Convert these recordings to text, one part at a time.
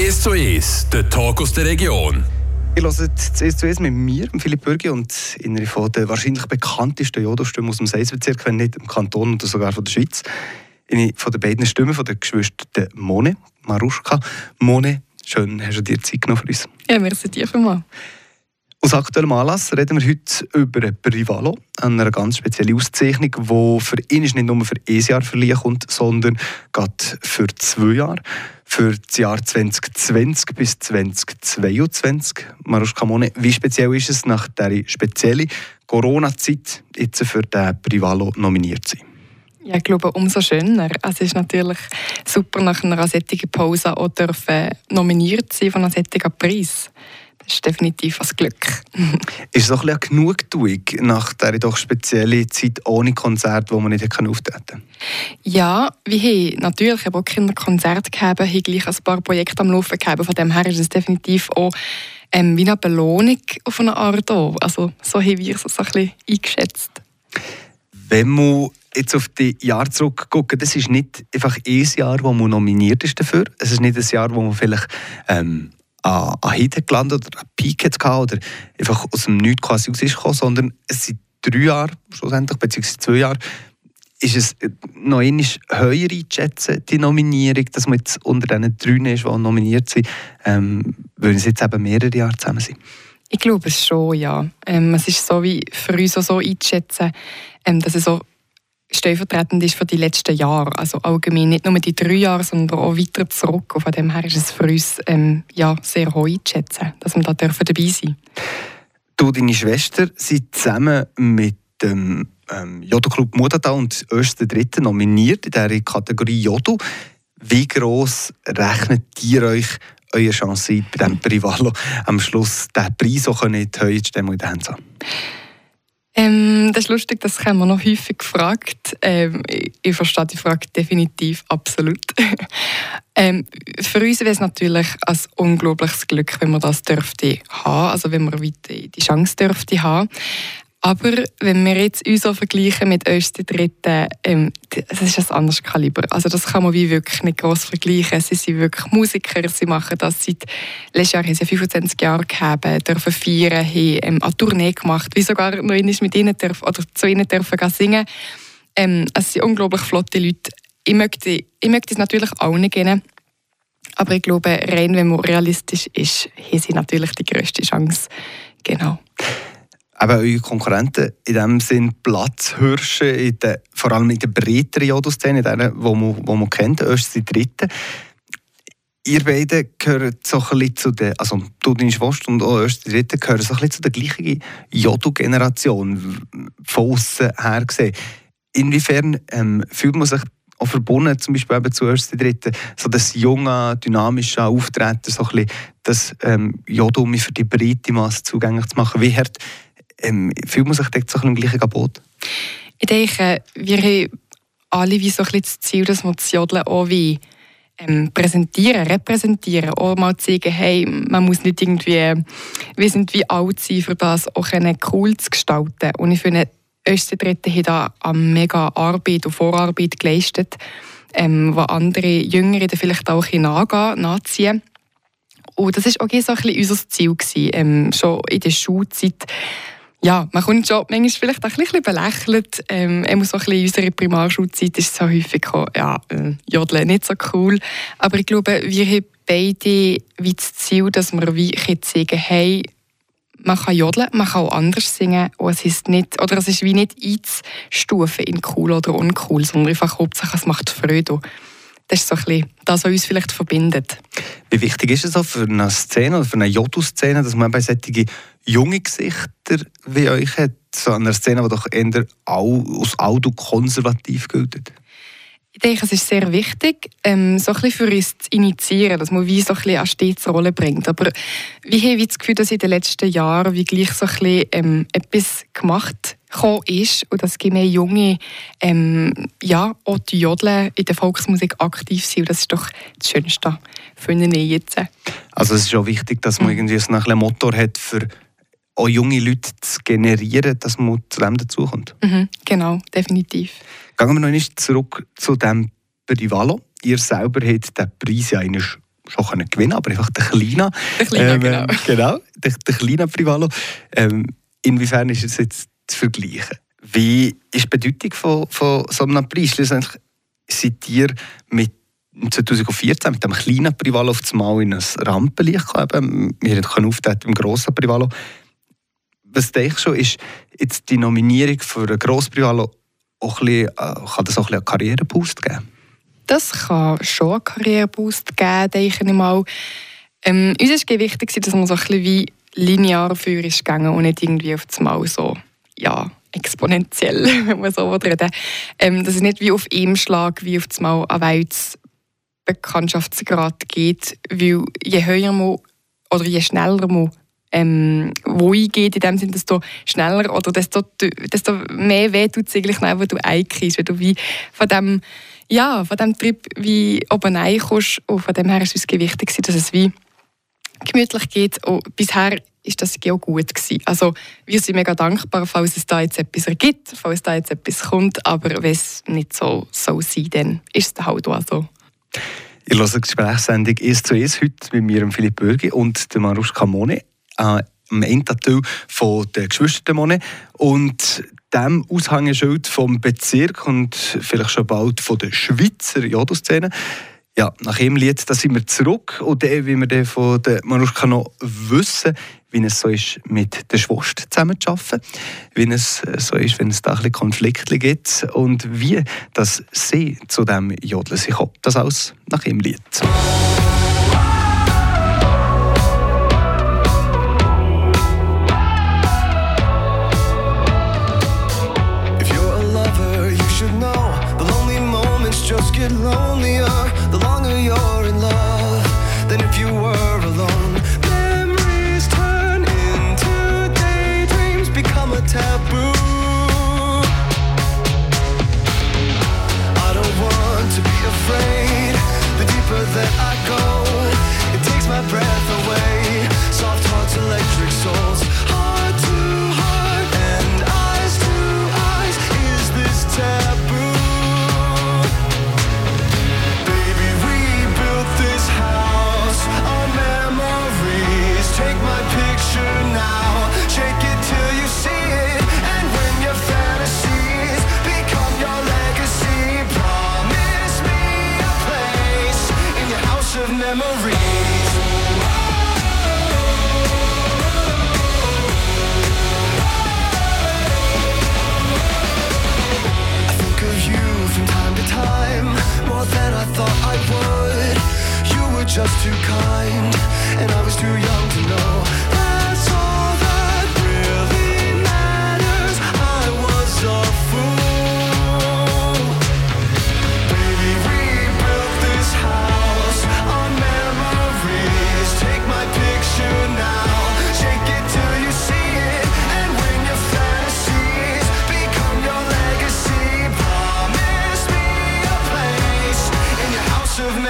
1 zu 1, der Talk aus der Region. Ihr hört das 1 zu 1 mit mir, Philipp Bürgi, und einer von der wahrscheinlich bekanntesten Jodo-Stimmen aus dem Seisbezirk, wenn nicht im Kanton oder sogar von der Schweiz. Eine von den beiden Stimmen von der Geschwister Mone, Maruschka. Mone, schön, hast du dir Zeit genommen für uns. Ja, merci dir vielmals. Aus aktuellem Anlass reden wir heute über Privalo, eine ganz spezielle Auszeichnung, die für ihn nicht nur für ein Jahr verliehen kommt, sondern gerade für zwei Jahre. Für das Jahr 2020 bis 2022. Maruschka Mone, wie speziell ist es nach dieser speziellen Corona-Zeit jetzt für den Privalo nominiert zu sein? Ja, ich glaube, umso schöner. Es ist natürlich super, nach einer solchen Pause auch dürfen nominiert sein von einem solchen Preis. Das ist definitiv ein Glück. ist es auch ein bisschen Genugtuung nach dieser doch speziellen Zeit ohne Konzert, wo man nicht auftreten konnte? Ja, wir haben natürlich auch Kinderkonzerte gegeben, haben gleich ein paar Projekte am Laufen gehabt. Von dem her ist es definitiv auch ähm, wie eine Belohnung auf eine Art auch. Also so haben wir es so ein bisschen eingeschätzt. Wenn man jetzt auf die Jahre zurückgucken, das ist nicht einfach ein Jahr, wo man nominiert ist dafür. Es ist nicht ein Jahr, wo man vielleicht ähm, an, an Hit gelandet oder an Peak hatte oder einfach aus dem Nichts quasi rausgekommen, sondern es sind drei Jahre, schlussendlich, beziehungsweise zwei Jahre, ist es noch einmal höher einzuschätzen, die Nominierung, dass man jetzt unter diesen drei ist, die nominiert sind, ähm, weil es jetzt eben mehrere Jahre zusammen sind? Ich glaube es schon, ja. Ähm, es ist so wie für uns auch so einzuschätzen, ähm, dass es so stellvertretend ist für die letzten Jahre. Also allgemein nicht nur die drei Jahre, sondern auch weiter zurück. Und von dem her ist es für uns ähm, ja, sehr hoch einzuschätzen, dass wir da dürfen dabei sein Du und deine Schwester sind zusammen mit dem ähm, Jodo-Club Mudata und Öster Dritte nominiert in dieser Kategorie Jodo. Wie gross rechnet ihr euch eure Chance bei diesem Privalo am Schluss den Preis auch in die zu in den Händen zu? Ähm, das ist lustig, das haben wir noch häufig gefragt. Ähm, ich, ich, verstehe die Frage definitiv absolut. ähm, für uns wäre es natürlich ein unglaubliches Glück, wenn wir das dürfte haben, also wenn wir die Chance dürfte haben. Aber wenn wir jetzt uns so vergleichen mit die Dritten, ähm, das ist ein anderes Kaliber. Also das kann man wie wirklich nicht groß vergleichen. Sie sind wirklich Musiker, sie machen das seit letztes Jahr haben sie 25 Jahre gehabt, dürfen feiern, haben ähm, eine Tournee gemacht, wie sogar noch mit ihnen dürfen, oder zu ihnen dürfen singen. Ähm, es sind unglaublich flotte Leute. Ich möchte, ich möchte es natürlich allen geben. Aber ich glaube, rein wenn man realistisch ist, haben sie natürlich die grösste Chance. Genau eben eure Konkurrenten in dem Sinn Platzhirsche, in der, vor allem in der breiteren Jodo-Szene, die man, wo man kennt, die dritten. Ihr beide gehört so ein bisschen zu der, also du, deine Schwester und auch erst die dritte, gehören so ein bisschen zu der gleichen Jodo-Generation, von außen her gesehen. Inwiefern ähm, fühlt man sich auch verbunden, zum Beispiel eben zu erst die dritte, so das junge, dynamische Auftreten, so ein bisschen das ähm, Jodo für die breite Masse zugänglich zu machen. Wie hart ähm, fühlt man sich dort so im gleichen Boot? Ich denke, wir haben alle wie so ein das Ziel, dass wir das Jodeln auch wie ähm, präsentieren, repräsentieren, auch mal zeigen, hey, man muss nicht irgendwie, wir sind wie alt sein, für das auch cool zu gestalten. Und ich finde, Dritte haben da eine mega Arbeit und Vorarbeit geleistet, ähm, wo andere Jüngere vielleicht auch ein nachgehen, nachziehen. Und das war auch so ein bisschen unser Ziel, gewesen, ähm, schon in der Schulzeit ja, man kommt schon manchmal vielleicht auch ein bisschen belächelt. Ähm, so ein bisschen in unserer Primarschulzeit ist so häufig gekommen, ja, äh, Jodeln nicht so cool. Aber ich glaube, wir haben beide wie das Ziel, dass wir wie sagen, hey, man kann jodeln, man kann auch anders singen und es ist nicht, oder es ist wie nicht einzustufen in cool oder uncool, sondern einfach hauptsächlich, es macht Freude. Das ist so ein bisschen das, was uns vielleicht verbindet. Wie wichtig ist es auch für eine Szene oder für eine Jodu-Szene, dass man bei solchen junge Gesichter wie euch hat, so einer Szene, die doch eher aus Auto konservativ gilt? Ich denke, es ist sehr wichtig, ähm, so ein bisschen für uns zu initiieren, dass man wie so ein bisschen eine stets Rolle bringt. Aber wie habe ich das Gefühl, dass in den letzten Jahren wie gleich so ein bisschen ähm, etwas gemacht ist und dass mehr junge ähm, ja, auch die Jodeln in der Volksmusik aktiv sind. Und das ist doch das Schönste für eine jetzt. Also es ist auch wichtig, dass man mhm. irgendwie so ein Motor hat für auch junge Leute zu generieren, dass man zu dem dazukommt. Mhm, genau, definitiv. Gehen wir noch einmal zurück zu dem Privalo. Ihr selber habt den Preis ja schon können gewinnen aber einfach der Kleine. Der Kleine, ähm, genau. genau, der, der Kleine Privalo. Ähm, inwiefern ist es jetzt zu vergleichen? Wie ist die Bedeutung von, von so einem Preis? Schlussendlich seid ihr mit 2014 mit dem kleinen Privalo auf das Mal in ein Rampenlicht gekommen. Wir können auftreten im grossen Privalo. Was denkst du, ist jetzt die Nominierung für ein grosses Privalo auch ein bisschen, äh, kann das auch ein einen Karriereboost geben? Das kann schon einen Karriereboost geben, denke ich mal. Ähm, uns war wichtig, dass man so ein bisschen wie linear für ist gegangen und nicht irgendwie auf das Mal so, ja, exponentiell, wenn man so reden. Ähm, Dass es nicht wie auf einem Schlag, wie auf das Mal Welts Bekanntschaftsgrad geht, weil je höher man oder je schneller man ähm, eingeht, in dem Sinne, desto schneller oder desto, desto mehr weh tut es eigentlich, wenn du einkriegst, wenn du wie von dem, ja, von dem Trip wie oben reinkommst und von dem her ist es uns wichtig, dass es wie gemütlich geht. Und bisher ist das auch gut gewesen. Also wir sind mega dankbar, falls es da jetzt etwas gibt, falls da jetzt etwas kommt, aber wenn es nicht so soll sein, dann ist es halt auch so. Ich höre die Gesprächssendung «1 zu 1» heute mit mir, Philipp Bürgi und der Maruschka Mone äh, am Endteil von der Geschwister Mone. Und dem Aushängeschild vom Bezirk und vielleicht schon bald von der Schweizer Jodo-Szene ja, nach dem Lied da sind wir zurück und dann, wie wir von der Manuschka noch wissen, wie es so ist, mit der Schwester zusammenzuarbeiten, wie es so ist, wenn es da ein Konflikte gibt und wie das sie zu dem Jodeln sich kommt. Das alles nach dem Lied.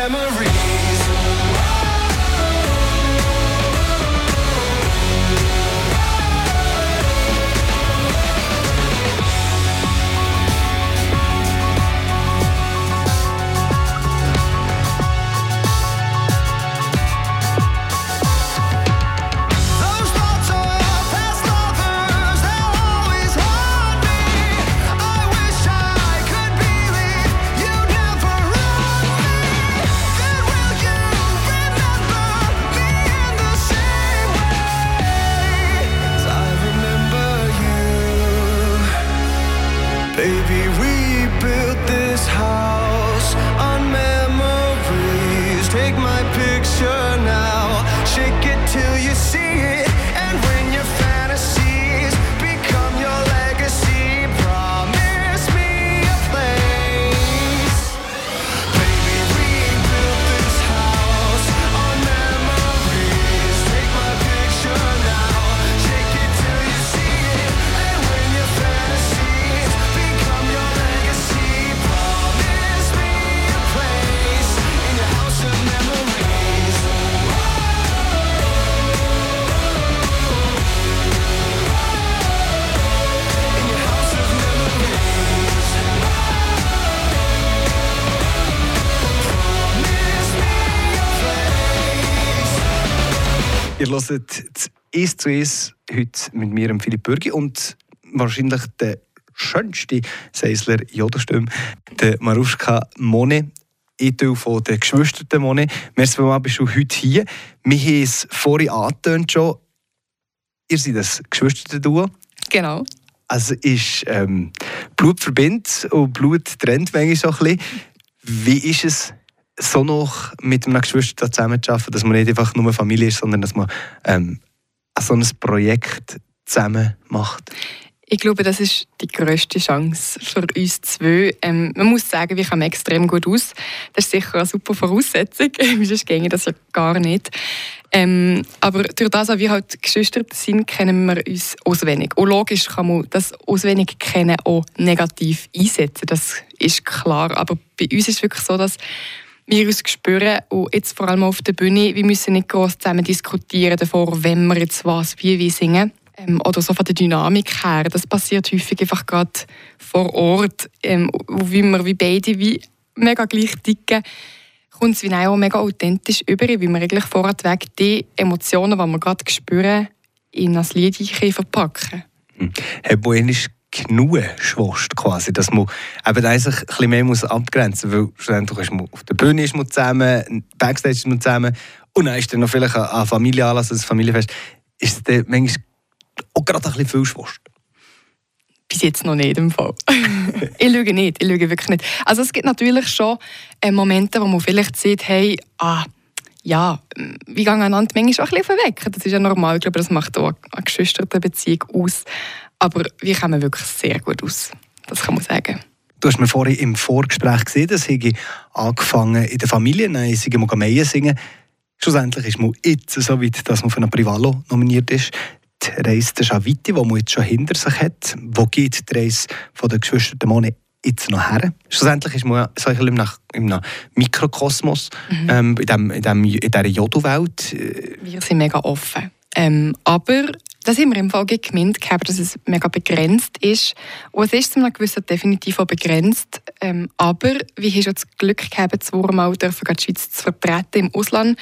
memory. Hört das «Eis zu Eis» heute mit mir, Philipp Bürgi, und wahrscheinlich der schönste Seisler Jodelstimme, der Maruschka Mone. Ich von den Geschwisterten Mone. Merci vielmals, bist du heute hier. Wir haben es vorhin angetönt schon. Ihr seid das Geschwisterten-Duo. Genau. Also ist ähm, Blut verbindet und Blut trennt manchmal so ein bisschen. Wie ist es, so noch mit einem Geschwister zusammenzuarbeiten, dass man nicht einfach nur Familie ist, sondern dass man ähm, so ein Projekt zusammen macht? Ich glaube, das ist die grösste Chance für uns zwei. Ähm, man muss sagen, wir kommen extrem gut aus. Das ist sicher eine super Voraussetzung, sonst ginge das ja gar nicht. Ähm, aber durch das, dass wir halt Geschwister sind, kennen wir uns auswendig. Und logisch kann man das auswendig kennen auch negativ einsetzen, das ist klar. Aber bei uns ist es wirklich so, dass wir uns spüren und jetzt vor allem auf der Bühne, wir müssen nicht groß zusammen diskutieren davor, wenn wir jetzt was wie wie singen ähm, oder so von der Dynamik her. Das passiert häufig einfach gerade vor Ort, ähm, wie wir wie beide wie mega gleich ticken kommt es wie auch mega authentisch über, wie wir eigentlich vorweg die Emotionen, die wir gerade spüren, in ein Lied verpacken. Hm. Hat man genug schwast, quasi, dass man eben sich ein bisschen mehr muss abgrenzen muss, weil schlussendlich ist man auf der Bühne ist man zusammen, Backstage ist man zusammen und dann ist dann noch vielleicht ein Familienanlass, ein Familienfest, ist es dann manchmal auch gerade ein bisschen viel schwast. Bis jetzt noch nicht im Fall. ich lüge nicht, ich lüge wirklich nicht. Also es gibt natürlich schon äh, Momente, wo man vielleicht sieht, hey, ah, ja, wir gehen einander manchmal auch ein bisschen weg. Das ist ja normal. Ich glaube, das macht auch eine geschwisterte Beziehung aus. Aber wir kommen wirklich sehr gut aus. Das kann man sagen. Du hast mir vorhin im Vorgespräch gesehen, dass ich angefangen in der Familie, nein, ich mal Meien singen. Schlussendlich ist man jetzt so weit, dass man für ein Privalo nominiert ist. Die Reise der Schaviti, die man jetzt schon hinter sich hat. Wo geht die Reise von den Geschwistern Mone jetzt noch her? Schlussendlich ist man so in einem, Mikrokosmos, mhm. ähm, in, dem, in, dem, in dieser Jodo-Welt. Wir sind mega offen. Ähm, aber das haben wir im Fall gemeint, dass es mega begrenzt ist. Und es ist zu einem gewissen definitiv auch begrenzt. Ähm, aber wir haben schon das Glück gehabt, zweimal dürfen die Schweiz zu vertreten im Ausland.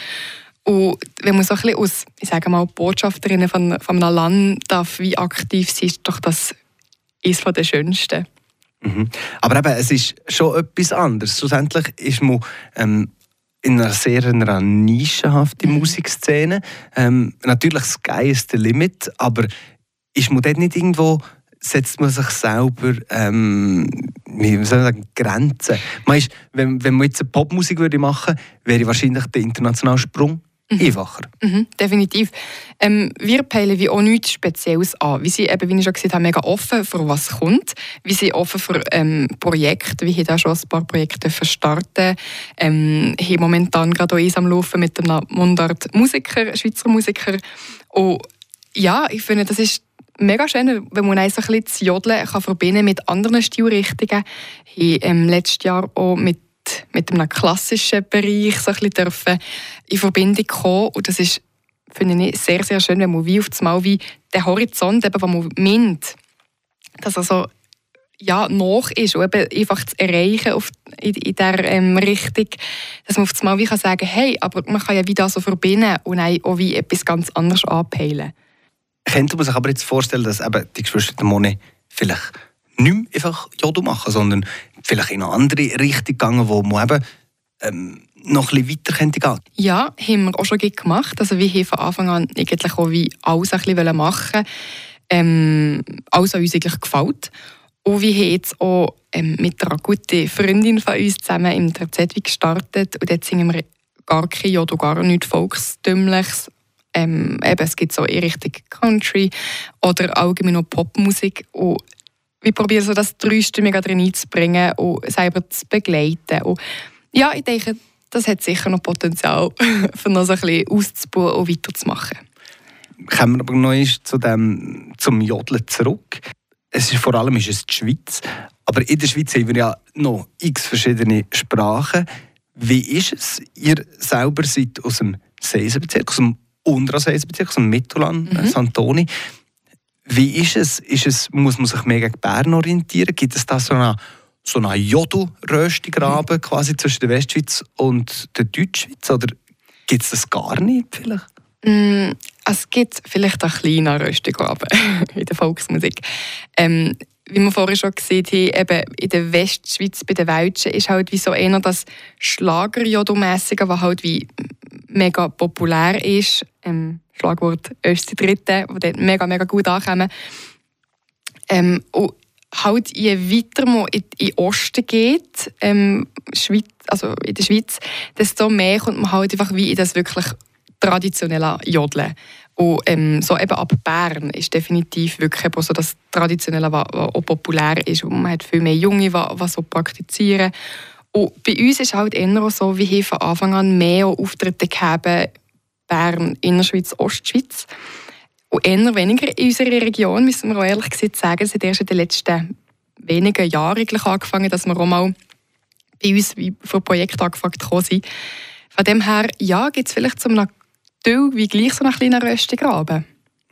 Und wenn man so ein bisschen als, ich sage mal, Botschafterin von, von einem Land darf, wie aktiv sie ist, doch das ist von der schönsten. Mhm. Aber eben, es ist schon etwas anderes. Schlussendlich ist man ähm, in einer sehr einer nischenhaften mhm. Musikszene. Ähm, natürlich Sky ist der Limit, aber ist man dort nicht irgendwo setzt man sich selber ähm, wie soll ich sagen, Grenzen. Man ist, wenn, wenn man jetzt eine Popmusik würde machen würde, wäre wahrscheinlich der internationale Sprung mhm. einfacher. Mhm, definitiv. Ähm, wir peilen wie auch nichts Spezielles an. Wir sind eben, wie ich schon gesagt habe, mega offen für was kommt. Wir sind offen für ähm, Projekte. Wir haben da schon ein paar Projekte starten. Ähm, haben momentan gerade auch eins am Laufen mit einem Mundart Musiker, Schweizer Musiker. Und ja, ich finde, das ist mega schön, wenn man ein bisschen das Jodeln kann verbinden mit anderen Stilrichtungen. Ich habe ähm, letztes Jahr auch mit mit einem klassischen Bereich so ein bisschen in Verbindung kommen und das ist finde ich sehr, sehr schön, wenn man wie auf das Mal wie den Horizont, eben, den man meint, dass er so ja, nach ist und eben einfach zu erreichen auf, in, in dieser ähm, Richtung, dass man auf das Mal wie kann sagen hey, aber man kann ja wieder so verbinden und auch wie etwas ganz anderes anpeilen. Könnte man sich aber jetzt vorstellen, dass eben die Geschwister Mone vielleicht nicht mehr einfach Jodo machen, sondern vielleicht in eine andere Richtung gegangen, wo man eben ähm, noch ein bisschen weiter könnte Ja, haben wir auch schon gemacht. Also wir haben von Anfang an eigentlich auch wie alles ein bisschen machen ähm, alles an uns eigentlich gefällt. Und wir haben jetzt auch ähm, mit einer guten Freundin von uns zusammen im Zedwig gestartet und dort singen wir gar kein oder gar nichts Volkstümliches. Ähm, eben, es gibt so in Richtung Country oder allgemein noch Popmusik. Und wir probieren so das Dreistimmige drin einzubringen und selber zu begleiten. Und ja, ich denke, das hat sicher noch Potenzial, für noch so ein bisschen auszubauen und weiterzumachen. Kommen wir aber noch zu dem, zum Jodeln zurück. Es ist, vor allem ist es die Schweiz, aber in der Schweiz haben wir ja noch x verschiedene Sprachen. Wie ist es? Ihr selber seid aus dem Seisenbezirk, aus dem unteren Seisenbezirk, aus dem Mittelland, mhm. Santoni. Wie ist es? ist es? Muss man sich mehr gegen Bern orientieren? Gibt es da so eine, so eine Jodel-Röstigraben mhm. quasi zwischen der Westschweiz und der Deutschschweiz? Oder gibt es das gar nicht vielleicht? Mm, es gibt vielleicht einen kleinen Röstigraben in der Volksmusik. Ähm, wie wir vorhin schon gesehen haben, eben in der Westschweiz bei den Welschen ist halt wie so einer das Schlagerjodomässige, was halt wie mega populär ist. Ähm, Schlagwort Östi Dritte, wo dort mega, mega gut ankommen. Ähm, und halt je weiter man in, den Osten geht, ähm, Schweiz, also in der Schweiz, desto mehr kommt man halt einfach wie in das wirklich traditionelle Jodeln. Und ähm, so eben ab Bern ist definitiv wirklich so das Traditionelle, was, was populär ist. Und man hat viel mehr Junge, die so praktizieren. Und bei uns ist halt eher so, wie hier von Anfang an mehr Auftritte gegeben, Bern, Innerschweiz, Ostschweiz. Und eher weniger in unserer Region, müssen wir auch ehrlich gesagt sagen. Hat erst in den letzten wenigen Jahren angefangen, dass wir auch mal bei uns für Projekte angefragt sind. Von dem her, ja, gibt es vielleicht so einem Teil wie gleich so einen kleinen Röstigraben.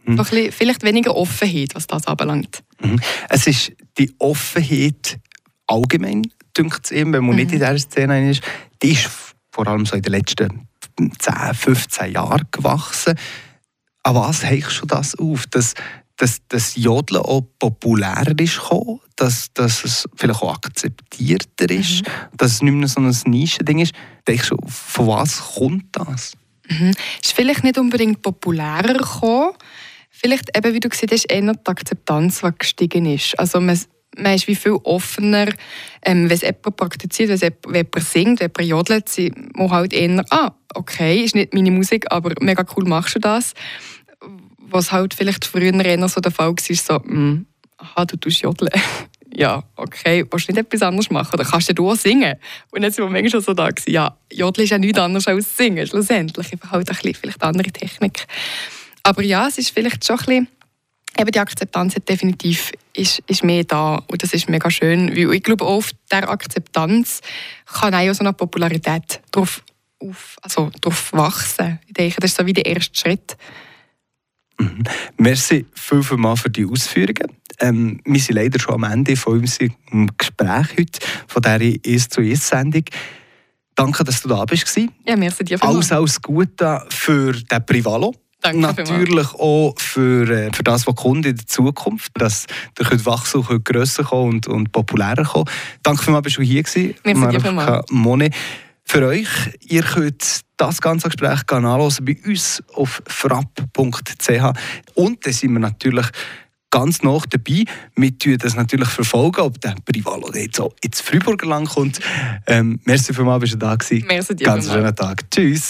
Mhm. Ein vielleicht weniger Offenheit, was das anbelangt. Mhm. Es ist die Offenheit allgemein, denkt es eben, wenn man mhm. nicht in dieser Szene ist, die ist vor allem so in den letzten 10, 15 Jahren gewachsen. An was heichst du das auf? Dass, dass das Jodeln auch populärer ist gekommen, dass, dass es vielleicht auch akzeptierter ist, mhm. dass es nicht mehr so ein Nischending ist. Denkst du, von was kommt das? Mhm. Ist vielleicht nicht unbedingt populärer gekommen. Vielleicht, eben, wie du gesagt hast, eher die Akzeptanz, die gestiegen ist. Also man, man ist wie viel offener, ähm, wenn jemand praktiziert, wenn jemand singt, wenn jemand jodelt, sie muss halt eher, ah, okay, ist nicht meine Musik, aber mega cool machst du das. Was halt vielleicht früher eher so der Fall war, so, mm, aha, du tust jodeln. ja, okay, willst du nicht etwas anderes machen? Oder kannst du auch singen? Und dann sind wir manchmal schon so da ja, Jodeln ist ja nichts anderes als Singen, schlussendlich. Einfach halt ein bisschen, vielleicht andere Technik. Aber ja, es ist vielleicht schon ein bisschen, eben die Akzeptanz hat definitiv ist, ist mehr da und das ist mega schön, weil ich glaube, auf der Akzeptanz kann auch so eine Popularität drauf, auf, also drauf wachsen. Ich denke, das ist so wie der erste Schritt. Mhm. Merci vielmals für die Ausführungen. Ähm, wir sind leider schon am Ende von unserem Gespräch heute, von dieser 1 zu 1 Sendung. Danke, dass du da bist. Ja, merci dir Alles, alles Gute für den Privalo. Danke Natürlich auch für, äh, für das, was kommt in der Zukunft, dass der wachsen und grösser kommen und, und populärer kommen. Danke vielmals, dass du hier gewesen. Merci dir Für euch, ihr könnt das ganze Gespräch nachlesen bei uns auf frapp.ch und dann sind wir natürlich ganz nah dabei. Wir tun das natürlich verfolgen, ob der Privalo jetzt so ins Freiburger Land kommt. Ähm, merci für mal, bist du da gewesen. Merci dir Ganz schönen Tag. Tschüss.